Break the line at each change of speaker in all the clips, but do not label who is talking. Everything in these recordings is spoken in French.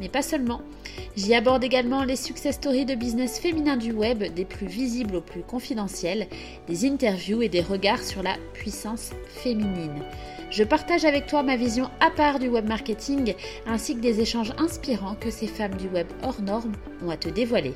mais pas seulement. J'y aborde également les success stories de business féminin du web, des plus visibles aux plus confidentiels, des interviews et des regards sur la puissance féminine. Je partage avec toi ma vision à part du web marketing ainsi que des échanges inspirants que ces femmes du web hors normes ont à te dévoiler.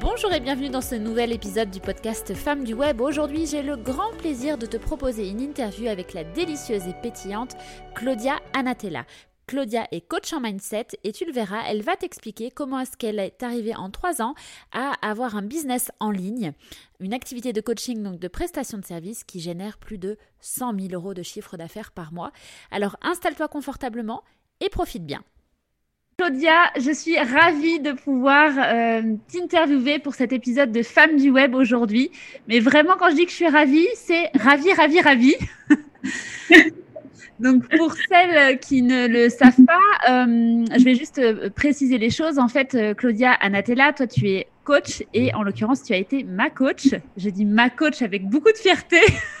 Bonjour et bienvenue dans ce nouvel épisode du podcast Femmes du Web. Aujourd'hui, j'ai le grand plaisir de te proposer une interview avec la délicieuse et pétillante Claudia Anatella. Claudia est coach en mindset et tu le verras, elle va t'expliquer comment est-ce qu'elle est arrivée en trois ans à avoir un business en ligne, une activité de coaching, donc de prestation de service qui génère plus de 100 000 euros de chiffre d'affaires par mois. Alors installe-toi confortablement et profite bien. Claudia, je suis ravie de pouvoir euh, t'interviewer pour cet épisode de Femmes du Web aujourd'hui. Mais vraiment, quand je dis que je suis ravie, c'est ravie, ravie, ravie. Donc, pour celles qui ne le savent pas, euh, je vais juste euh, préciser les choses. En fait, euh, Claudia Anatella, toi, tu es coach et en l'occurrence, tu as été ma coach. J'ai dit ma coach avec beaucoup de fierté.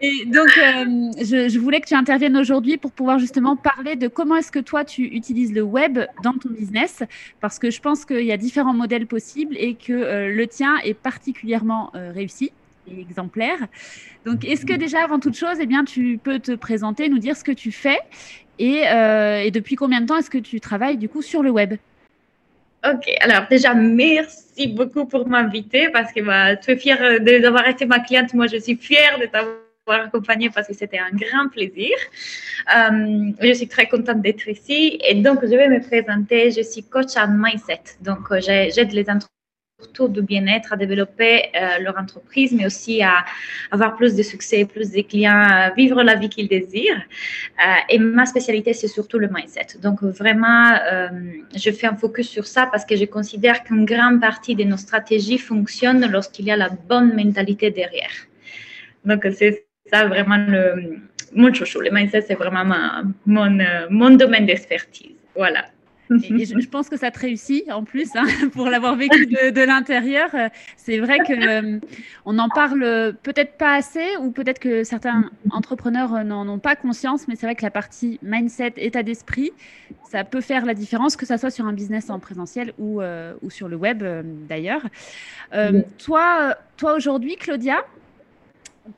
et donc, je, voulais que tu interviennes aujourd'hui pour pouvoir justement parler de comment est-ce que toi, tu utilises le web dans ton business, parce que je pense qu'il y a différents modèles possibles et que le tien est particulièrement réussi et exemplaire. Donc, est-ce que déjà, avant toute chose, eh bien, tu peux te présenter, nous dire ce que tu fais et, euh, depuis combien de temps est-ce que tu travailles du coup sur le web?
Ok, alors déjà, merci beaucoup pour m'inviter parce que bah, tu es fière d'avoir été ma cliente. Moi, je suis fière de t'avoir accompagnée parce que c'était un grand plaisir. Euh, je suis très contente d'être ici et donc je vais me présenter. Je suis coach en mindset, donc euh, j'aide les entreprises de bien-être, à développer euh, leur entreprise, mais aussi à avoir plus de succès, plus de clients, à vivre la vie qu'ils désirent. Euh, et ma spécialité, c'est surtout le mindset. Donc, vraiment, euh, je fais un focus sur ça parce que je considère qu'une grande partie de nos stratégies fonctionne lorsqu'il y a la bonne mentalité derrière. Donc, c'est ça vraiment le, mon chouchou. Le mindset, c'est vraiment mon, mon domaine d'expertise. Voilà.
Et, je, pense que ça te réussit en plus, hein, pour l'avoir vécu de, l'intérieur. C'est vrai que euh, on en parle peut-être pas assez, ou peut-être que certains entrepreneurs n'en ont pas conscience, mais c'est vrai que la partie mindset, état d'esprit, ça peut faire la différence, que ça soit sur un business en présentiel ou, euh, ou sur le web euh, d'ailleurs. Toi, toi aujourd'hui, Claudia,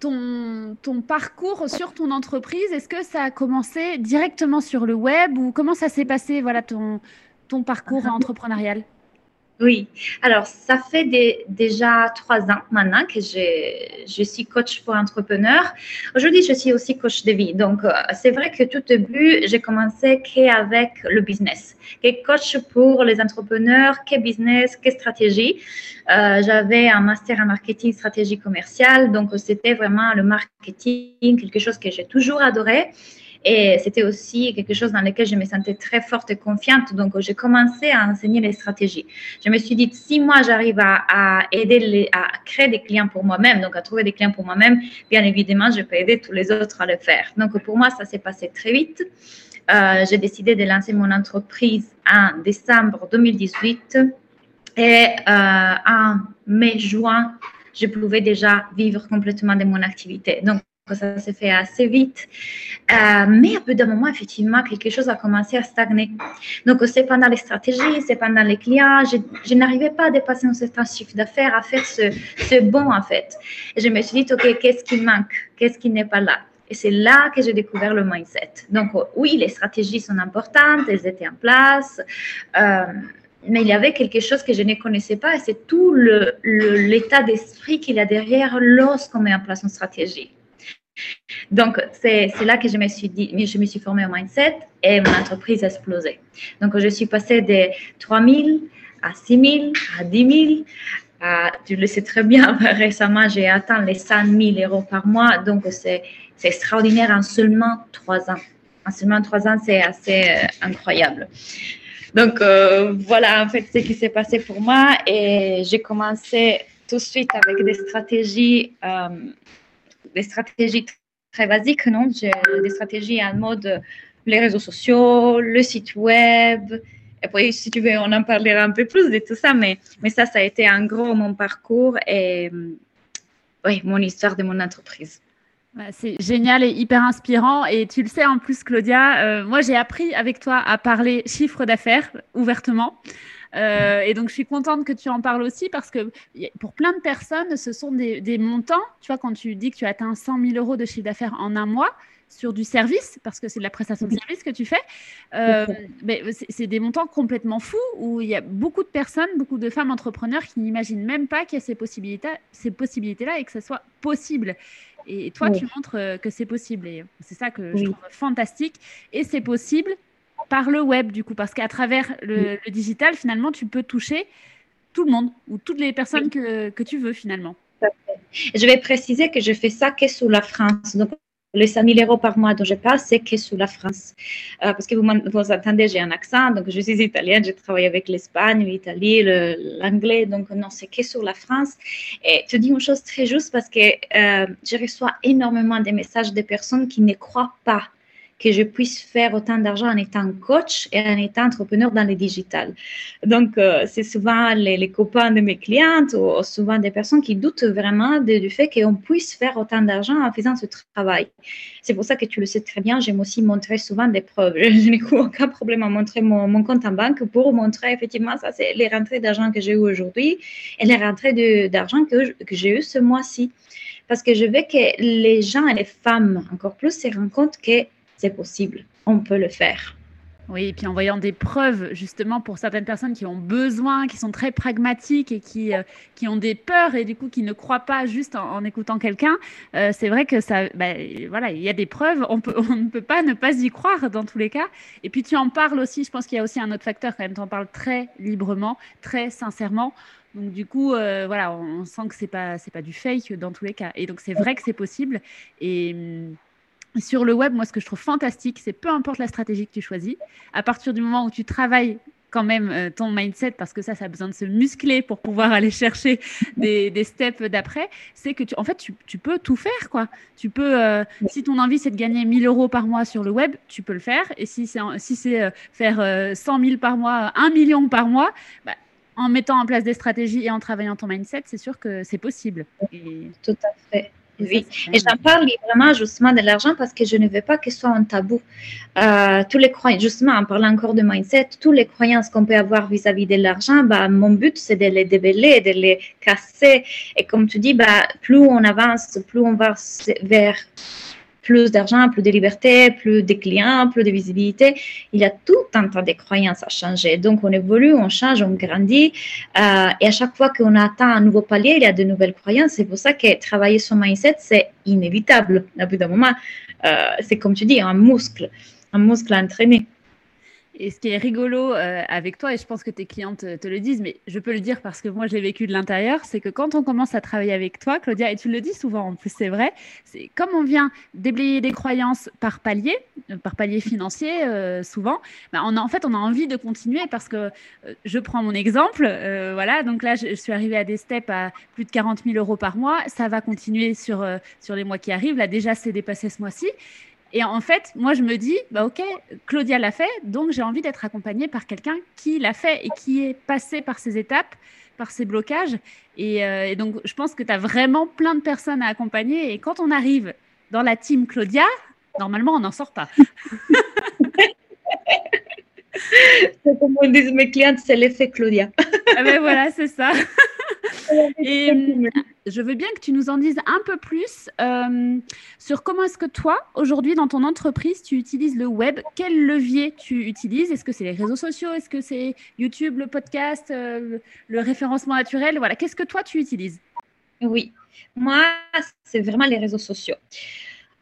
ton, ton parcours sur ton entreprise, est-ce que ça a commencé directement sur le web ou comment ça s'est passé, voilà, ton, ton parcours entrepreneurial?
Oui, alors ça fait déjà trois ans maintenant que je, suis coach pour entrepreneurs. Aujourd'hui, je suis aussi coach de vie. Donc, euh, c'est vrai que tout début, j'ai commencé qu'avec le business, que coach pour les entrepreneurs, que business, que stratégie. Euh, j'avais un master en marketing, stratégie commerciale. Donc, c'était vraiment le marketing, quelque chose que j'ai toujours adoré. Et c'était aussi quelque chose dans lequel je me sentais très forte et confiante. Donc, j'ai commencé à enseigner les stratégies. Je me suis dit, si moi, j'arrive à, aider à créer des clients pour moi-même, donc à trouver des clients pour moi-même, bien évidemment, je peux aider tous les autres à le faire. Donc, pour moi, ça s'est passé très vite. Euh, j'ai décidé de lancer mon entreprise en décembre 2018 et euh, en mai-juin, je pouvais déjà vivre complètement de mon activité. Donc, ça s'est fait assez vite. Euh, mais à bout d'un moment, effectivement, quelque chose a commencé à stagner. Donc, c'est pendant les stratégies, c'est pendant les clients. Je, n'arrivais pas à dépasser un certain chiffre d'affaires, à faire ce, ce bon, en fait. Je me suis dit, OK, qu'est-ce qui manque? Qu'est-ce qui n'est pas là? Et c'est là que j'ai découvert le mindset. Donc, oui, les stratégies sont importantes, elles étaient en place. Euh, mais il y avait quelque chose que je ne connaissais pas et c'est tout l'état d'esprit qu'il y a derrière lorsqu'on met en place une stratégie. Donc, c'est là que je me suis dit, je me suis formée au mindset et mon entreprise a explosé. Donc, je suis passée de 3 000 à 6 000 à 10 000. tu le sais très bien, récemment, j'ai atteint les 100 000 euros par mois. Donc, c'est extraordinaire en seulement 3 ans. En seulement 3 ans, c'est assez euh, incroyable. Donc euh, voilà en fait ce qui s'est passé pour moi et j'ai commencé tout de suite avec des stratégies, euh, des stratégies très basiques, non? Des stratégies en mode les réseaux sociaux, le site web. Et puis, si tu veux, on en parlera un peu plus de tout ça, mais, mais ça, ça a été en gros mon parcours et oui, mon histoire de mon entreprise.
C'est génial et hyper inspirant. Et tu le sais en plus, Claudia, euh, moi j'ai appris avec toi à parler chiffre d'affaires ouvertement. Euh, et donc, je suis contente que tu en parles aussi parce que pour plein de personnes, ce sont des, des montants. Tu vois, quand tu dis que tu atteins 100 000 euros de chiffre d'affaires en un mois, sur du service, parce que c'est de la prestation de service que tu fais, euh, mais c'est des montants complètement fous où il y a beaucoup de personnes, beaucoup de femmes entrepreneurs qui n'imaginent même pas qu'il y a ces possibilités-là ces possibilités et que ça soit possible. Et toi, tu montres euh, que c'est possible. Et c'est ça que je trouve fantastique. Et c'est possible par le web, du coup, parce qu'à travers le, digital, finalement, tu peux toucher tout le monde ou toutes les personnes que, que tu veux, finalement.
Je vais préciser que je fais ça que sous la France. Donc, les 5 000 euros par mois dont je parle, c'est que sous la France. Euh, parce que vous, vous entendez, j'ai un accent, donc je suis italienne, je travaille avec l'Espagne, l'Italie, l'anglais, donc non, c'est que sur la France. Et tu dis une chose très juste parce que euh, je reçois énormément de messages de personnes qui ne croient pas que je puisse faire autant d'argent en étant coach et en étant entrepreneur dans le digital. Donc, euh, c'est souvent les, copains de mes clientes ou, souvent des personnes qui doutent vraiment du fait qu'on puisse faire autant d'argent en faisant ce travail. C'est pour ça que tu le sais très bien, j'aime aussi montrer souvent des preuves. Je, n'ai aucun problème à montrer mon, compte en banque pour montrer effectivement, ça c'est les rentrées d'argent que j'ai eues aujourd'hui et les rentrées d'argent que, que j'ai eues ce mois-ci. Parce que je veux que les gens et les femmes encore plus se rendent compte que c'est possible, on peut le faire.
Oui, et puis en voyant des preuves, justement, pour certaines personnes qui ont besoin, qui sont très pragmatiques et qui, euh, qui ont des peurs et du coup qui ne croient pas juste en, écoutant quelqu'un, euh, c'est vrai que ça, bah, voilà, il y a des preuves, on, peut, on ne peut pas ne pas y croire dans tous les cas. Et puis tu en parles aussi, je pense qu'il y a aussi un autre facteur quand même, tu en parles très librement, très sincèrement. Donc du coup, euh, voilà, on, sent que c'est pas c'est pas du fake dans tous les cas. Et donc c'est vrai que c'est possible. Et hum, sur le web, moi, ce que je trouve fantastique, c'est peu importe la stratégie que tu choisis, à partir du moment où tu travailles quand même euh, ton mindset, parce que ça, ça a besoin de se muscler pour pouvoir aller chercher des, steps d'après, c'est que tu, en fait, tu, peux tout faire, quoi. Tu peux, euh, si ton envie, c'est de gagner 1000 euros par mois sur le web, tu peux le faire. Et si c'est si euh, faire 100 000 par mois, 1 million par mois, bah, en mettant en place des stratégies et en travaillant ton mindset, c'est sûr que c'est possible.
Tout à fait. Oui, et j'en parle vraiment justement de l'argent parce que je ne veux pas que ce soit un tabou. Euh, tous les croyances, justement, en parlant encore de mindset, toutes les croyances qu'on peut avoir vis-à-vis de l'argent, bah, mon but, c'est de les déveler, de les casser. Et comme tu dis, bah, plus on avance, plus on va vers plus d'argent, plus de liberté, plus de clients, plus de visibilité. Il y a tout un tas de croyances à changer. Donc, on évolue, on change, on grandit. Euh, et à chaque fois qu'on atteint un nouveau palier, il y a de nouvelles croyances. C'est pour ça que travailler son mindset, c'est inévitable. Au bout d'un moment, euh, c'est comme tu dis, un muscle, un muscle à entraîner.
Et ce qui est rigolo euh, avec toi, et je pense que tes clientes te le disent, mais je peux le dire parce que moi je l'ai vécu de l'intérieur, c'est que quand on commence à travailler avec toi, Claudia, et tu le dis souvent en plus, c'est vrai, c'est comme on vient déblayer des croyances par palier, euh, par palier financier euh, souvent, bah, on a, en fait on a envie de continuer parce que je prends mon exemple, voilà, donc là je, suis arrivée à des steps à plus de 40 000 euros par mois, ça va continuer sur, sur les mois qui arrivent, là déjà c'est dépassé ce mois-ci. Et en fait, moi, je me dis, bah, OK, Claudia l'a fait, donc j'ai envie d'être accompagnée par quelqu'un qui l'a fait et qui est passé par ces étapes, par ces blocages. Et, euh, donc, je pense que tu as vraiment plein de personnes à accompagner. Et quand on arrive dans la team Claudia, normalement, on n'en sort pas.
Comme disent mes clientes, c'est l'effet Claudia.
ah ben voilà, c'est ça. Et je veux bien que tu nous en dises un peu plus euh, sur comment est-ce que toi, aujourd'hui, dans ton entreprise, tu utilises le web. Quel levier tu utilises? Est-ce que c'est les réseaux sociaux? Est-ce que c'est YouTube, le podcast, euh, le référencement naturel? Voilà, qu'est-ce que toi, tu utilises?
Oui, moi, c'est vraiment les réseaux sociaux.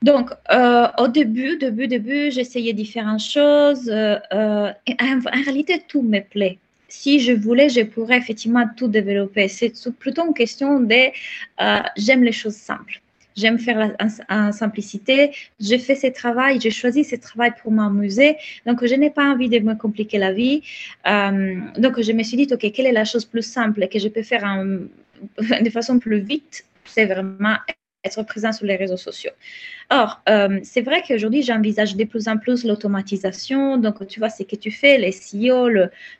Donc, au début, début, début, j'essayais différentes choses. en réalité, tout me plaît si je voulais, je pourrais effectivement tout développer. C'est plutôt une question de euh, j'aime les choses simples. J'aime faire en, simplicité. Je fais ce travail, j'ai choisi ce travail pour m'amuser. Donc, je n'ai pas envie de me compliquer la vie. Euh, donc, je me suis dit, OK, quelle est la chose plus simple que je peux faire de façon plus vite? C'est vraiment être présent sur les réseaux sociaux. Or, euh, c'est vrai qu'aujourd'hui, j'envisage de plus en plus l'automatisation. Donc, tu vois, ce que tu fais, les CEO,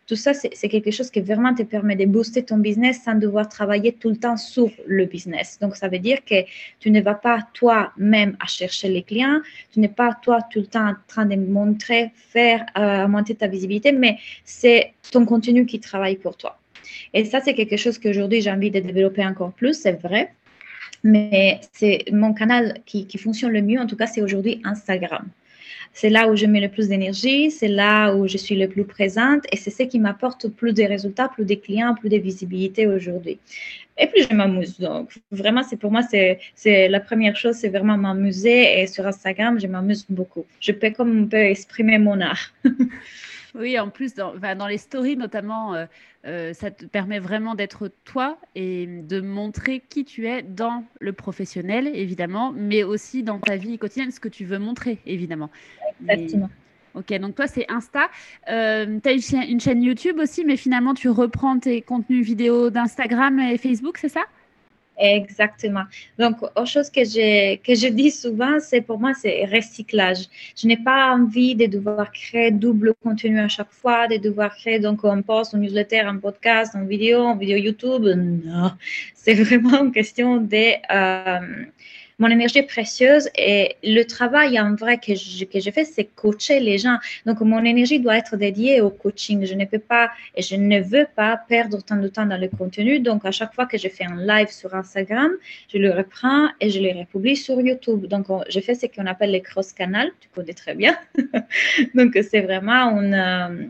tout ça, c'est quelque chose qui vraiment te permet de booster ton business sans devoir travailler tout le temps sur le business. Donc, ça veut dire que tu ne vas pas toi-même à chercher les clients, tu n'es pas toi tout le temps en train de montrer, faire, euh, ta visibilité, mais c'est ton contenu qui travaille pour toi. Et ça, c'est quelque chose qu'aujourd'hui, j'ai envie de développer encore plus, c'est vrai. Mais c'est mon canal qui, fonctionne le mieux, en tout cas, c'est aujourd'hui Instagram. C'est là où je mets le plus d'énergie, c'est là où je suis le plus présente et c'est ce qui m'apporte plus de résultats, plus de clients, plus de visibilité aujourd'hui. Et puis je m'amuse. Donc vraiment, c'est pour moi, c'est la première chose, c'est vraiment m'amuser et sur Instagram, je m'amuse beaucoup. Je peux comme on peut exprimer mon art.
Oui, en plus, dans, dans les stories notamment, euh, euh, ça te permet vraiment d'être toi et de montrer qui tu es dans le professionnel, évidemment, mais aussi dans ta vie quotidienne, ce que tu veux montrer, évidemment.
Exactement.
Ok, donc toi, c'est Insta. Euh, tu as une chaîne YouTube aussi, mais finalement, tu reprends tes contenus vidéo d'Instagram et Facebook, c'est ça?
Exactement. Donc, autre chose que je, que je dis souvent, c'est pour moi, c'est recyclage. Je n'ai pas envie de devoir créer double contenu à chaque fois, de devoir créer donc un post, un newsletter, un podcast, une vidéo, une vidéo YouTube. Non, c'est vraiment une question de... Euh, mon énergie précieuse et le travail en vrai que je, que je fais, c'est coacher les gens. Donc, mon énergie doit être dédiée au coaching. Je ne peux pas et je ne veux pas perdre autant de temps dans le contenu. Donc, à chaque fois que je fais un live sur Instagram, je le reprends et je le republie sur YouTube. Donc, je fais ce qu'on appelle les cross-canals. Tu connais très bien. Donc, c'est vraiment une euh,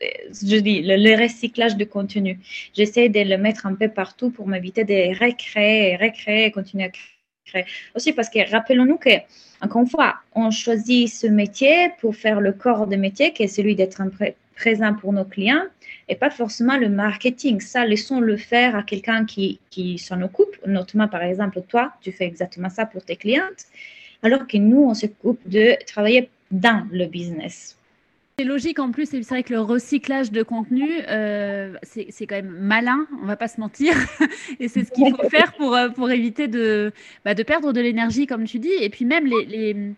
je dis, le, recyclage de contenu. J'essaie de le mettre un peu partout pour m'éviter de recréer, recréer continuer à créer aussi parce que rappelons-nous que, encore une fois, on choisit ce métier pour faire le corps de métier qui est celui d'être présent pour nos clients et pas forcément le marketing. Ça, laissons-le faire à quelqu'un qui, qui s'en occupe. Notamment, par exemple, toi, tu fais exactement ça pour tes clientes, alors que nous, on s'occupe de travailler dans le business.
C'est logique en plus, c'est vrai que le recyclage de contenu, euh, c'est quand même malin, on va pas se mentir. et c'est ce qu'il faut faire pour, euh, pour éviter de, bah, de perdre de l'énergie, comme tu dis. Et puis même, les,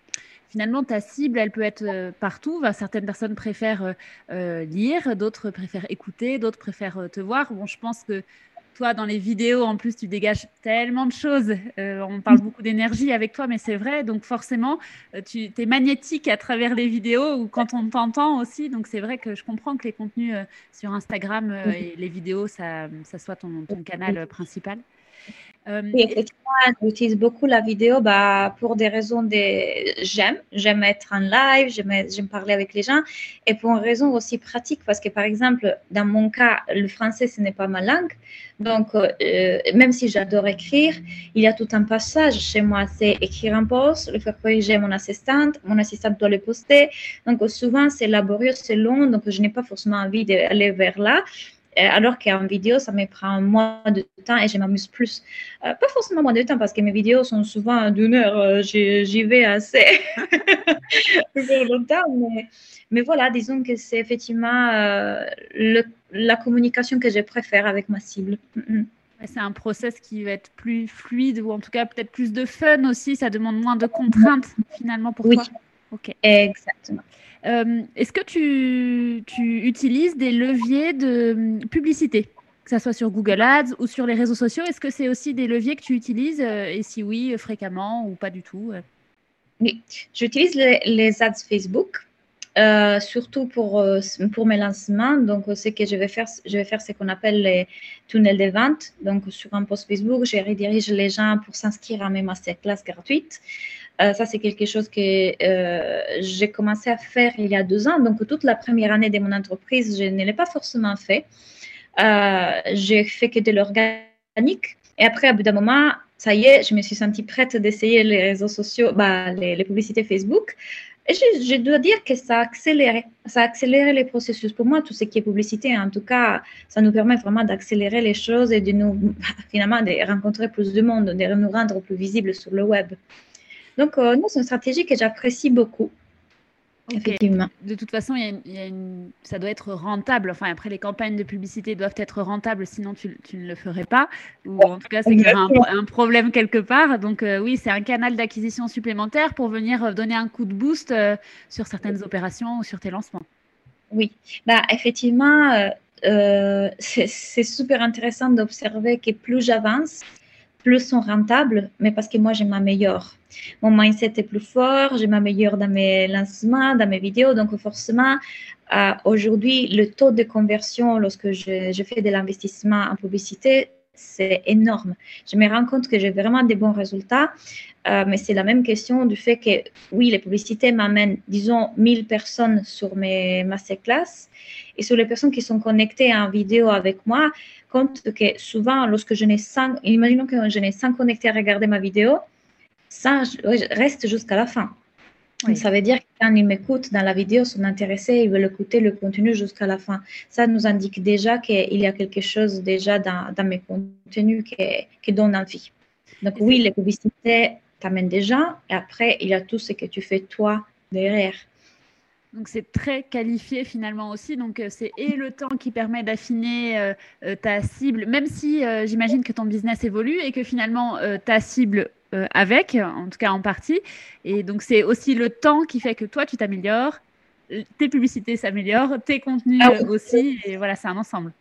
finalement, ta cible, elle peut être euh, partout. certaines personnes préfèrent lire, d'autres préfèrent écouter, d'autres préfèrent te voir. Bon, je pense que toi, dans les vidéos, en plus, tu dégages tellement de choses. Euh, on parle beaucoup d'énergie avec toi, mais c'est vrai. Donc, forcément, euh, tu es magnétique à travers les vidéos ou quand on t'entend aussi. Donc, c'est vrai que je comprends que les contenus euh, sur Instagram et les vidéos, ça, ça soit ton, ton canal principal.
Euh, oui, effectivement, j'utilise beaucoup la vidéo bah, pour des raisons de j'aime, j'aime être en live, j'aime parler avec les gens, et pour une raison aussi pratique, parce que par exemple, dans mon cas, le français, ce n'est pas ma langue, donc euh, même si j'adore écrire, il y a tout un passage chez moi, c'est écrire un post, le faire corriger mon assistante, mon assistante doit le poster, donc souvent c'est laborieux, c'est long, donc je n'ai pas forcément envie d'aller vers là. Euh, alors qu'en vidéo, ça me prend moins de temps et je m'amuse plus. Euh, pas forcément moins de temps parce que mes vidéos sont souvent d'une heure, euh, j'y vais assez longtemps, mais, voilà, disons que c'est effectivement la communication que je préfère avec ma cible.
C'est un process qui va être plus fluide ou en tout cas peut-être plus de fun aussi. Ça demande moins de contraintes finalement pour
oui.
toi.
Ok. Exactement.
Euh, est-ce que tu, utilises des leviers de hum, publicité, que ce soit sur Google Ads ou sur les réseaux sociaux? Est-ce que c'est aussi des leviers que tu utilises euh, Et si oui, fréquemment ou pas du tout
Oui, j'utilise les, ads Facebook. Euh, surtout pour, pour mes lancements. Donc, ce que je vais faire, je vais faire ce qu'on appelle les tunnels de vente. Donc, sur un post Facebook, je redirige les gens pour s'inscrire à mes masterclass gratuites. Euh, ça, c'est quelque chose que euh, j'ai commencé à faire il y a deux ans. Donc, toute la première année de mon entreprise, je ne l'ai pas forcément fait. Euh, j'ai fait que de l'organique. Et après, à bout d'un moment, ça y est, je me suis sentie prête d'essayer les réseaux sociaux, bah, les, publicités Facebook. et je, dois dire que ça a accéléré, ça a accéléré les processus. Pour moi, tout ce qui est publicité, en tout cas, ça nous permet vraiment d'accélérer les choses et de nous, finalement, de rencontrer plus de monde, de nous rendre plus visibles sur le web. Donc, euh, c'est une stratégie que j'apprécie beaucoup. Effectivement.
De toute façon, il y a une, ça doit être rentable. Enfin, après, les campagnes de publicité doivent être rentables, sinon tu, tu ne le ferais pas. Ou en tout cas, c'est qu'il y a un, problème quelque part. Donc, euh, oui, c'est un canal d'acquisition supplémentaire pour venir euh, donner un coup de boost euh, sur certaines opérations ou sur tes lancements.
Oui, bah, effectivement, c'est super intéressant d'observer que plus j'avance, plus sont rentables, mais parce que moi, je m'améliore. Mon mindset est plus fort, je m'améliore dans mes lancements, dans mes vidéos. Donc, forcément, euh, aujourd'hui, le taux de conversion lorsque je, fais de l'investissement en publicité, c'est énorme. Je me rends compte que j'ai vraiment des bons résultats, euh, mais c'est la même question du fait que, oui, les publicités m'amènent, disons, 1000 personnes sur mes masterclass. Et sur les personnes qui sont connectées en vidéo avec moi, compte que souvent, lorsque je n'ai 100, imaginons que je n'ai 100 connectés à regarder ma vidéo, ça reste jusqu'à la fin. Ça veut dire que quand ils m'écoutent dans la vidéo, sont intéressés, ils veulent écouter le contenu jusqu'à la fin. Ça nous indique déjà qu'il y a quelque chose déjà dans, dans mes contenus qui, qui donne envie. Donc oui, les publicités t'amènent déjà, et après, il y a tout ce que tu fais toi derrière.
Donc c'est très qualifié finalement aussi. Donc euh, c'est et le temps qui permet d'affiner euh, euh, ta cible, même si j'imagine que ton business évolue et que finalement ta cible avec, en tout cas en partie. Et donc c'est aussi le temps qui fait que toi tu t'améliores, tes publicités s'améliorent, tes contenus ah aussi. Et voilà, c'est un ensemble.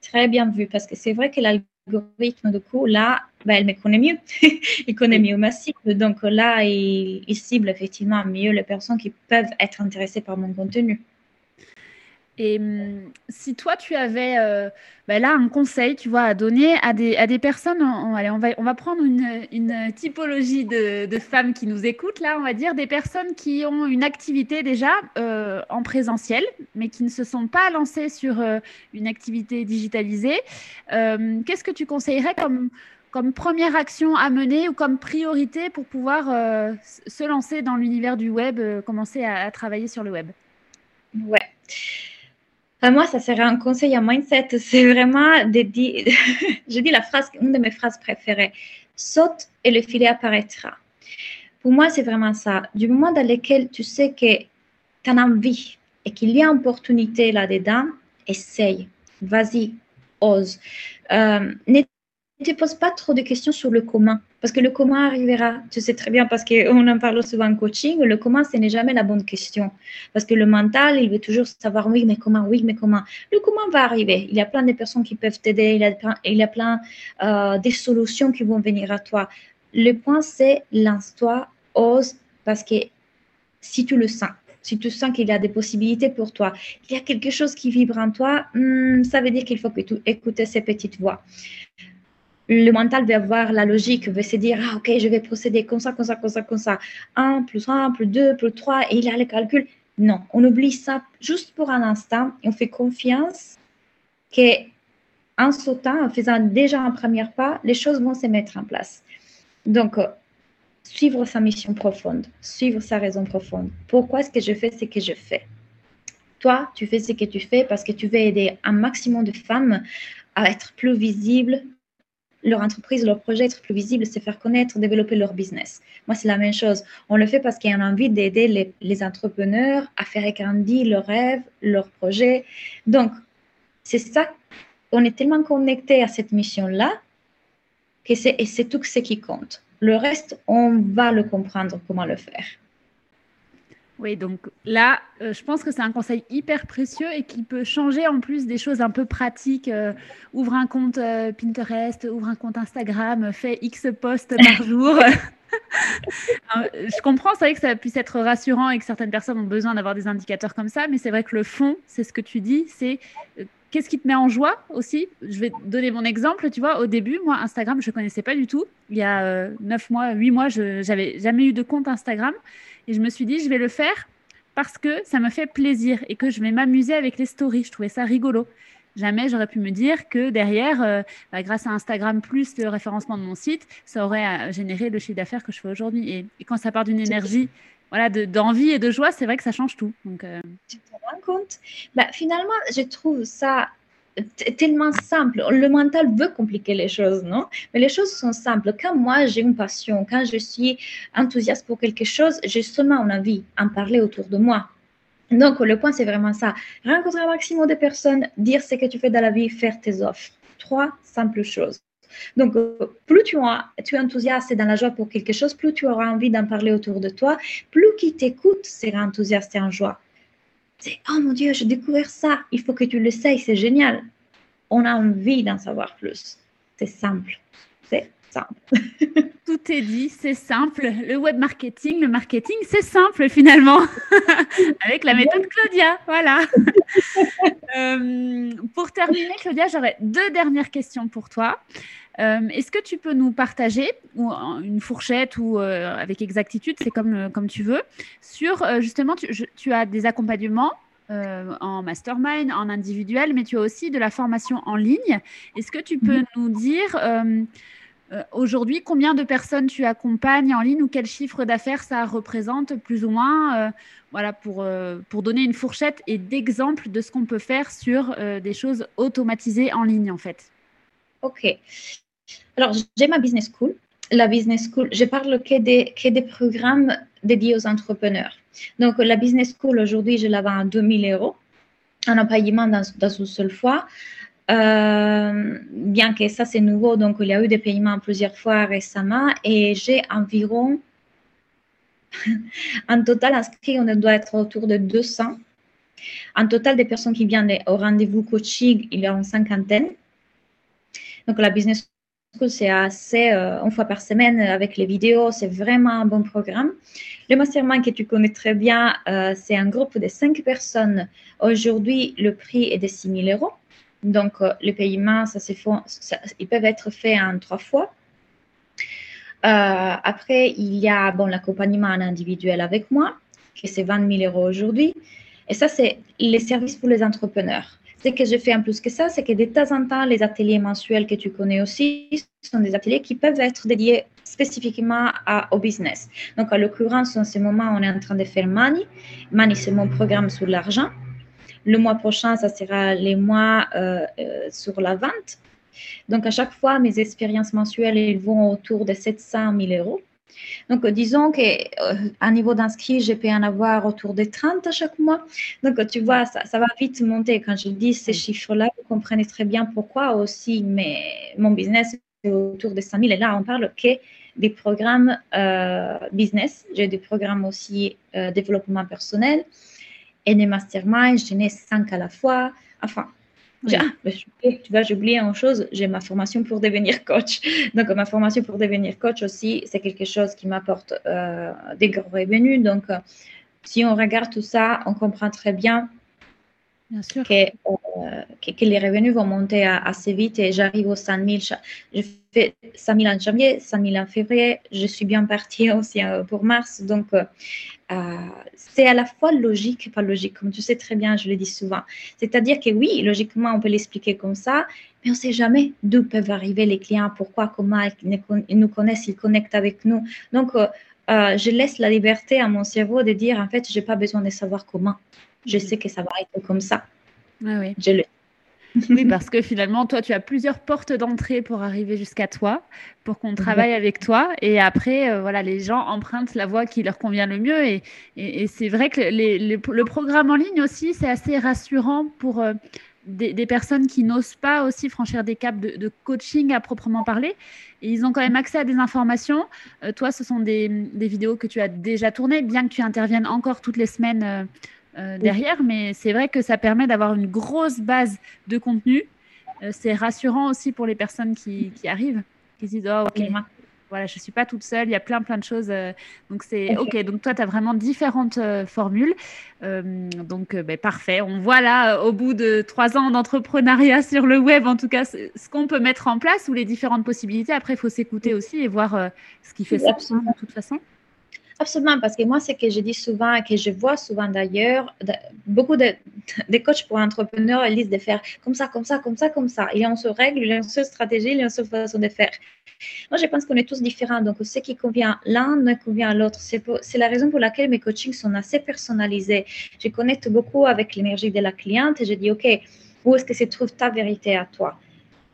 Très bien vu parce que c'est vrai que l'algorithme de coup là ben, elle me connaît mieux. il connaît mieux ma cible. Donc là, il, cible effectivement mieux les personnes qui peuvent être intéressées par mon contenu.
Et hum, si toi, tu avais euh, ben là un conseil, tu vois, à donner à des, à des personnes, on, allez, on, va, on va prendre une, une typologie de, de, femmes qui nous écoutent, là, on va dire des personnes qui ont une activité déjà euh, en présentiel, mais qui ne se sont pas lancées sur euh, une activité digitalisée. Qu'est-ce que tu conseillerais comme, comme première action à mener ou comme priorité pour pouvoir se lancer dans l'univers du web, commencer à, travailler sur le web?
Ouais. Moi, ça serait un conseil à mindset. C'est vraiment de dire, je dis la phrase, une de mes phrases préférées saute et le filet apparaîtra. Pour moi, c'est vraiment ça. Du moment dans lequel tu sais que tu as envie et qu'il y a une opportunité là-dedans, essaye, vas-y, ose. Euh, te pose pas trop de questions sur le comment, parce que le comment arrivera, tu sais très bien, parce qu'on en parle souvent en coaching, le comment, ce n'est jamais la bonne question, parce que le mental, il veut toujours savoir oui, mais comment, oui, mais comment. Le comment va arriver. Il y a plein de personnes qui peuvent t'aider, il y a plein, il y a plein euh, des solutions qui vont venir à toi. Le point, c'est lance-toi, ose, parce que si tu le sens, si tu sens qu'il y a des possibilités pour toi, qu'il y a quelque chose qui vibre en toi, hmm, ça veut dire qu'il faut que tu écoutes ces petites voix le mental va avoir la logique, va se dire, ah, ok, je vais procéder comme ça, comme ça, comme ça, comme ça. 1 plus 1 plus 2 plus 3, et il a le calcul. Non, on oublie ça juste pour un instant et on fait confiance qu'en sautant, en faisant déjà un premier pas, les choses vont se mettre en place. Donc, euh, suivre sa mission profonde, suivre sa raison profonde. Pourquoi est-ce que je fais ce que je fais? Toi, tu fais ce que tu fais parce que tu veux aider un maximum de femmes à être plus visibles, leur entreprise, leur projet être plus visible, se faire connaître, développer leur business. Moi, c'est la même chose. On le fait parce qu'il y a envie d'aider les, entrepreneurs à faire grandir leurs rêves, leurs projets. Donc, c'est ça. On est tellement connecté à cette mission-là que c'est tout ce qui compte. Le reste, on va le comprendre comment le faire.
Oui, donc là, euh, je pense que c'est un conseil hyper précieux et qui peut changer en plus des choses un peu pratiques. Euh, ouvre un compte euh, Pinterest, ouvre un compte Instagram, fais X posts par jour. je comprends, c'est vrai que ça puisse être rassurant et que certaines personnes ont besoin d'avoir des indicateurs comme ça, mais c'est vrai que le fond, c'est ce que tu dis, c'est qu'est-ce qui te met en joie aussi? Je vais donner mon exemple. Tu vois, au début, moi, Instagram, je ne connaissais pas du tout. Il y a 9 mois, 8 mois, je n'avais jamais eu de compte Instagram. Et je me suis dit, je vais le faire parce que ça me fait plaisir et que je vais m'amuser avec les stories. Je trouvais ça rigolo. Jamais j'aurais pu me dire que derrière, euh, bah, grâce à Instagram plus le référencement de mon site, ça aurait euh, généré le chiffre d'affaires que je fais aujourd'hui. Et, quand ça part d'une énergie voilà, d'envie et de joie, c'est vrai que ça change tout. Donc,
Tu te rends compte? Bah, Finalement, je trouve ça tellement simple. Le mental veut compliquer les choses, non? Mais les choses sont simples. Quand moi, j'ai une passion, quand je suis enthousiaste pour quelque chose, j'ai seulement envie d'en parler autour de moi. Donc, le point, c'est vraiment ça. Rencontrer un maximum de personnes, dire ce que tu fais dans la vie, faire tes offres. Trois simples choses. Donc, plus tu, tu es enthousiaste et dans la joie pour quelque chose, plus tu auras envie d'en parler autour de toi, plus qui t'écoute sera enthousiaste et en joie. C'est oh mon Dieu, j'ai découvert ça, il faut que tu l'essayes, c'est génial. On a envie d'en savoir plus. C'est simple. C'est.
Tout est dit, c'est simple. Le web marketing, le marketing, c'est simple finalement. Avec la méthode Claudia. Voilà. Euh, pour terminer, Claudia, j'aurais deux dernières questions pour toi. Euh, est-ce que tu peux nous partager, ou une fourchette ou euh, avec exactitude, c'est comme, comme tu veux, sur justement, tu, as des accompagnements en mastermind, en individuel, mais tu as aussi de la formation en ligne. Est-ce que tu peux mhm. nous dire aujourd'hui combien de personnes tu accompagnes en ligne ou quel chiffre d'affaires ça représente plus ou moins voilà, pour, pour donner une fourchette et d'exemples de ce qu'on peut faire sur des choses automatisées en ligne en fait?
Ok. Alors, j'ai ma business school. La business school, je parle que des, que des programmes dédiés aux entrepreneurs. Donc, la business school, aujourd'hui, je la vends à 2000 euros en paiement dans, dans une seule fois. Euh, bien que ça, c'est nouveau, donc il y a eu des paiements plusieurs fois récemment et j'ai environ, en total inscrit, on doit être autour de 200. En total, des personnes qui viennent au rendez-vous coaching, il y a une cinquantaine. Donc, la business school, c'est assez euh, une fois par semaine avec les vidéos. C'est vraiment un bon programme. Le mastermind que tu connais très bien, euh, c'est un groupe de cinq personnes. Aujourd'hui, le prix est de 6 000 euros. Donc, euh, les paiements, ça, ils peuvent être faits en trois fois. après, il y a bon, l'accompagnement individuel avec moi, qui c'est 20 000 euros aujourd'hui. Et ça, c'est les services pour les entrepreneurs. Ce que je fais en plus que ça, c'est que de temps en temps, les ateliers mensuels que tu connais aussi sont des ateliers qui peuvent être dédiés spécifiquement à, au business. Donc, à l'occurrence, en ce moment, on est en train de faire Money. Money, c'est mon programme sur l'argent. Le mois prochain, ça sera les mois euh, euh, sur la vente. Donc, à chaque fois, mes expériences mensuelles, elles vont autour de 700 000 euros. Donc, disons qu'à euh, niveau d'inscrits, je peux en avoir autour de 30 à chaque mois. Donc, tu vois, ça, ça va vite monter. Quand je dis ces chiffres-là, vous comprenez très bien pourquoi aussi mais mon business est autour de 100 000. Et là, on parle que des programmes euh, business. J'ai des programmes aussi euh, développement personnel et des masterminds. J'en ai cinq à la fois. Enfin, ah, tu vois, j'ai oublié une chose, j'ai ma formation pour devenir coach. Donc, ma formation pour devenir coach aussi, c'est quelque chose qui m'apporte euh, des gros revenus. Donc, euh, si on regarde tout ça, on comprend très bien, euh, Que, que, les revenus vont monter assez vite et j'arrive aux 100 000. Je fais 100 000 en janvier, 100 000 en février. Je suis bien partie aussi pour mars. Donc, euh, c'est à la fois logique et pas logique, comme tu sais très bien, je le dis souvent. C'est-à-dire que oui, logiquement, on peut l'expliquer comme ça, mais on ne sait jamais d'où peuvent arriver les clients, pourquoi, comment ils nous connaissent, ils connectent avec nous. Donc, euh, euh, je laisse la liberté à mon cerveau de dire, en fait, je n'ai pas besoin de savoir comment. Je sais que ça va être comme ça.
Ah oui.
Je le
oui, parce que finalement, toi, tu as plusieurs portes d'entrée pour arriver jusqu'à toi, pour qu'on travaille avec toi. Et après, euh, voilà, les gens empruntent la voie qui leur convient le mieux. Et, et, c'est vrai que le programme en ligne aussi, c'est assez rassurant pour euh, des, personnes qui n'osent pas aussi franchir des caps de, coaching à proprement parler. Et ils ont quand même accès à des informations. Euh, toi, ce sont des, des, vidéos que tu as déjà tournées, bien que tu interviennes encore toutes les semaines euh, derrière, mais c'est vrai que ça permet d'avoir une grosse base de contenu. Euh, c'est rassurant aussi pour les personnes qui, arrivent, qui se disent Oh, ok, voilà, je ne suis pas toute seule, il y a plein, plein de choses. Euh, donc, c'est OK. Donc, toi, tu as vraiment différentes formules. donc, ben, parfait. On voit là, au bout de trois ans d'entrepreneuriat sur le web, en tout cas, ce qu'on peut mettre en place ou les différentes possibilités. Après, il faut s'écouter aussi et voir ce qui fait ça de toute façon.
Absolument, parce que moi, c'est que je dis souvent et que je vois souvent d'ailleurs, beaucoup de, de, coachs pour entrepreneurs, ils disent de faire comme ça, comme ça, comme ça, comme ça. Il y a une seule règle, il y a une seule stratégie, il y a une seule façon de faire. Moi, je pense qu'on est tous différents. Donc, ce qui convient l'un ne convient à l'autre. C'est la raison pour laquelle mes coachings sont assez personnalisés. Je connecte beaucoup avec l'énergie de la cliente et je dis, OK, où est-ce que se trouve ta vérité à toi?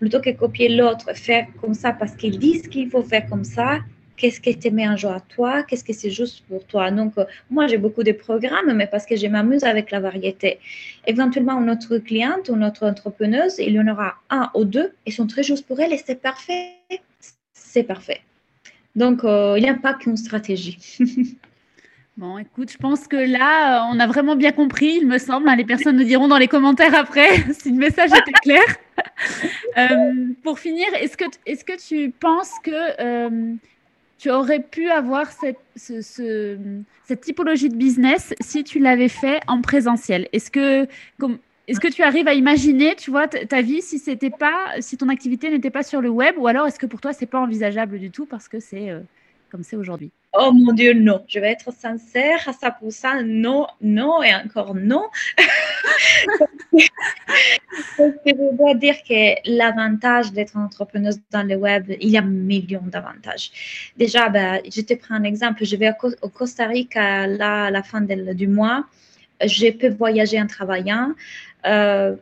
Plutôt que copier l'autre, faire comme ça parce qu'ils disent qu'il faut faire comme ça, qu'est-ce qui te met en joie à toi, qu'est-ce que c'est juste pour toi. Donc, euh, moi, j'ai beaucoup de programmes, mais parce que je m'amuse avec la variété. Éventuellement, notre cliente ou notre entrepreneuse, il y en aura un ou deux, ils sont très justes pour elle et c'est parfait. C'est parfait. Donc, euh, il n'y a pas qu'une stratégie.
Bon, écoute, je pense que là, euh, on a vraiment bien compris, il me semble. Hein. les personnes nous diront dans les commentaires après si le message était clair. pour finir, est-ce que, est que tu penses que tu aurais pu avoir cette, typologie de business si tu l'avais fait en présentiel. Est-ce que, est-ce que tu arrives à imaginer, tu vois, ta vie si c'était pas, si ton activité n'était pas sur le web, ou alors est-ce que pour toi c'est pas envisageable du tout parce que c'est euh, comme c'est aujourd'hui?
Oh mon Dieu, non. Je vais être sincère à ça pour ça. Non, non et encore non. je dois dire que l'avantage d'être entrepreneuse dans le web, il y a millions d'avantages. Déjà, ben, je te prends un exemple. Je vais au Costa Rica là, à la fin du mois. Je peux voyager en travaillant. Euh,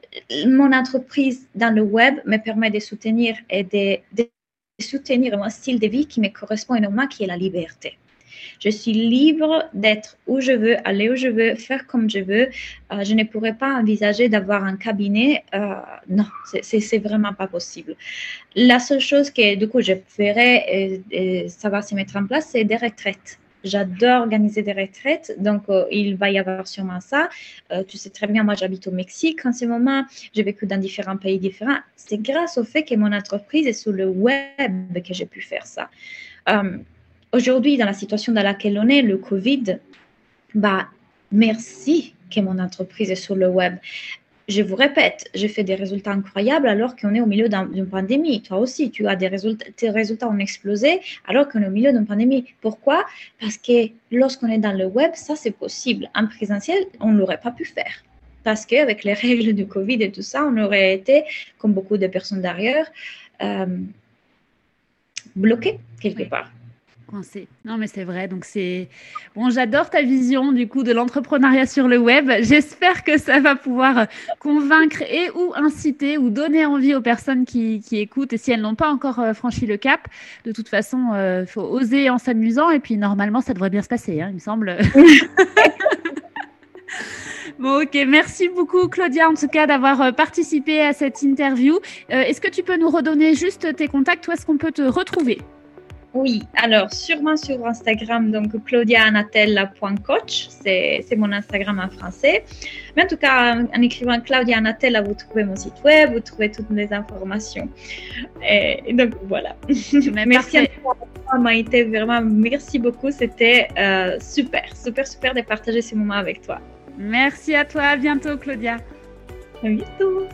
mon entreprise dans le web me permet de soutenir et de soutenir un style de vie qui me correspond énormément, qui est la liberté. Je suis libre d'être où je veux, aller où je veux, faire comme je veux. Euh, je ne pourrais pas envisager d'avoir un cabinet. Euh, non, c'est vraiment pas possible. La seule chose que du coup je ferais, et, et ça va se mettre en place, c'est des retraites. J'adore organiser des retraites, donc euh, il va y avoir sûrement ça. Euh, tu sais très bien, moi j'habite au Mexique en ce moment, j'ai vécu dans différents pays différents. C'est grâce au fait que mon entreprise est sur le web que j'ai pu faire ça. Euh, aujourd'hui, dans la situation dans laquelle on est, le Covid, bah, merci que mon entreprise est sur le web je vous répète, j'ai fait des résultats incroyables alors qu'on est au milieu d'une pandémie. Toi aussi, tu as des résultats, tes résultats ont explosé alors qu'on est au milieu d'une pandémie. Pourquoi? Parce que lorsqu'on est dans le web, ça c'est possible. En présentiel, on ne l'aurait pas pu faire. Parce qu'avec les règles du Covid et tout ça, on aurait été, comme beaucoup de personnes d'ailleurs, euh, bloqué quelque part.
Non, mais c'est vrai. Donc, c'est. Bon, j'adore ta vision, du coup, de l'entrepreneuriat sur le web. J'espère que ça va pouvoir convaincre et ou inciter ou donner envie aux personnes qui, écoutent. Et si elles n'ont pas encore euh, franchi le cap, de toute façon, il euh, faut oser en s'amusant. Et puis, normalement, ça devrait bien se passer, hein, il me semble. Bon, ok. Merci beaucoup, Claudia, en tout cas, d'avoir euh, participé à cette interview. Est-ce que tu peux nous redonner juste tes contacts? Où est-ce qu'on peut te retrouver?
Oui, alors sûrement sur Instagram, donc claudiaanatella.coach, c'est mon Instagram en français. Mais en tout cas, en écrivant Claudia Anatella, vous trouvez mon site web, vous trouvez toutes les informations. Et, donc voilà. merci à toi, Maïté, vraiment merci beaucoup. C'était euh, super, super, super de partager ces moments avec toi.
Merci à toi, à bientôt Claudia.
À bientôt.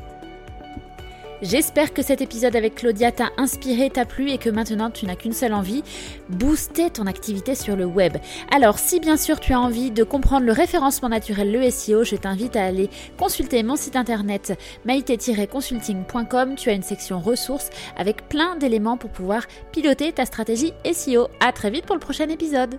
J'espère que cet épisode avec Claudia t'a inspiré, t'a plu et que maintenant tu n'as qu'une seule envie, booster ton activité sur le web. Alors si bien sûr tu as envie de comprendre le référencement naturel, le SEO, je t'invite à aller consulter mon site internet maïté-consulting.com. Tu as une section ressources avec plein d'éléments pour pouvoir piloter ta stratégie SEO. À très vite pour le prochain épisode.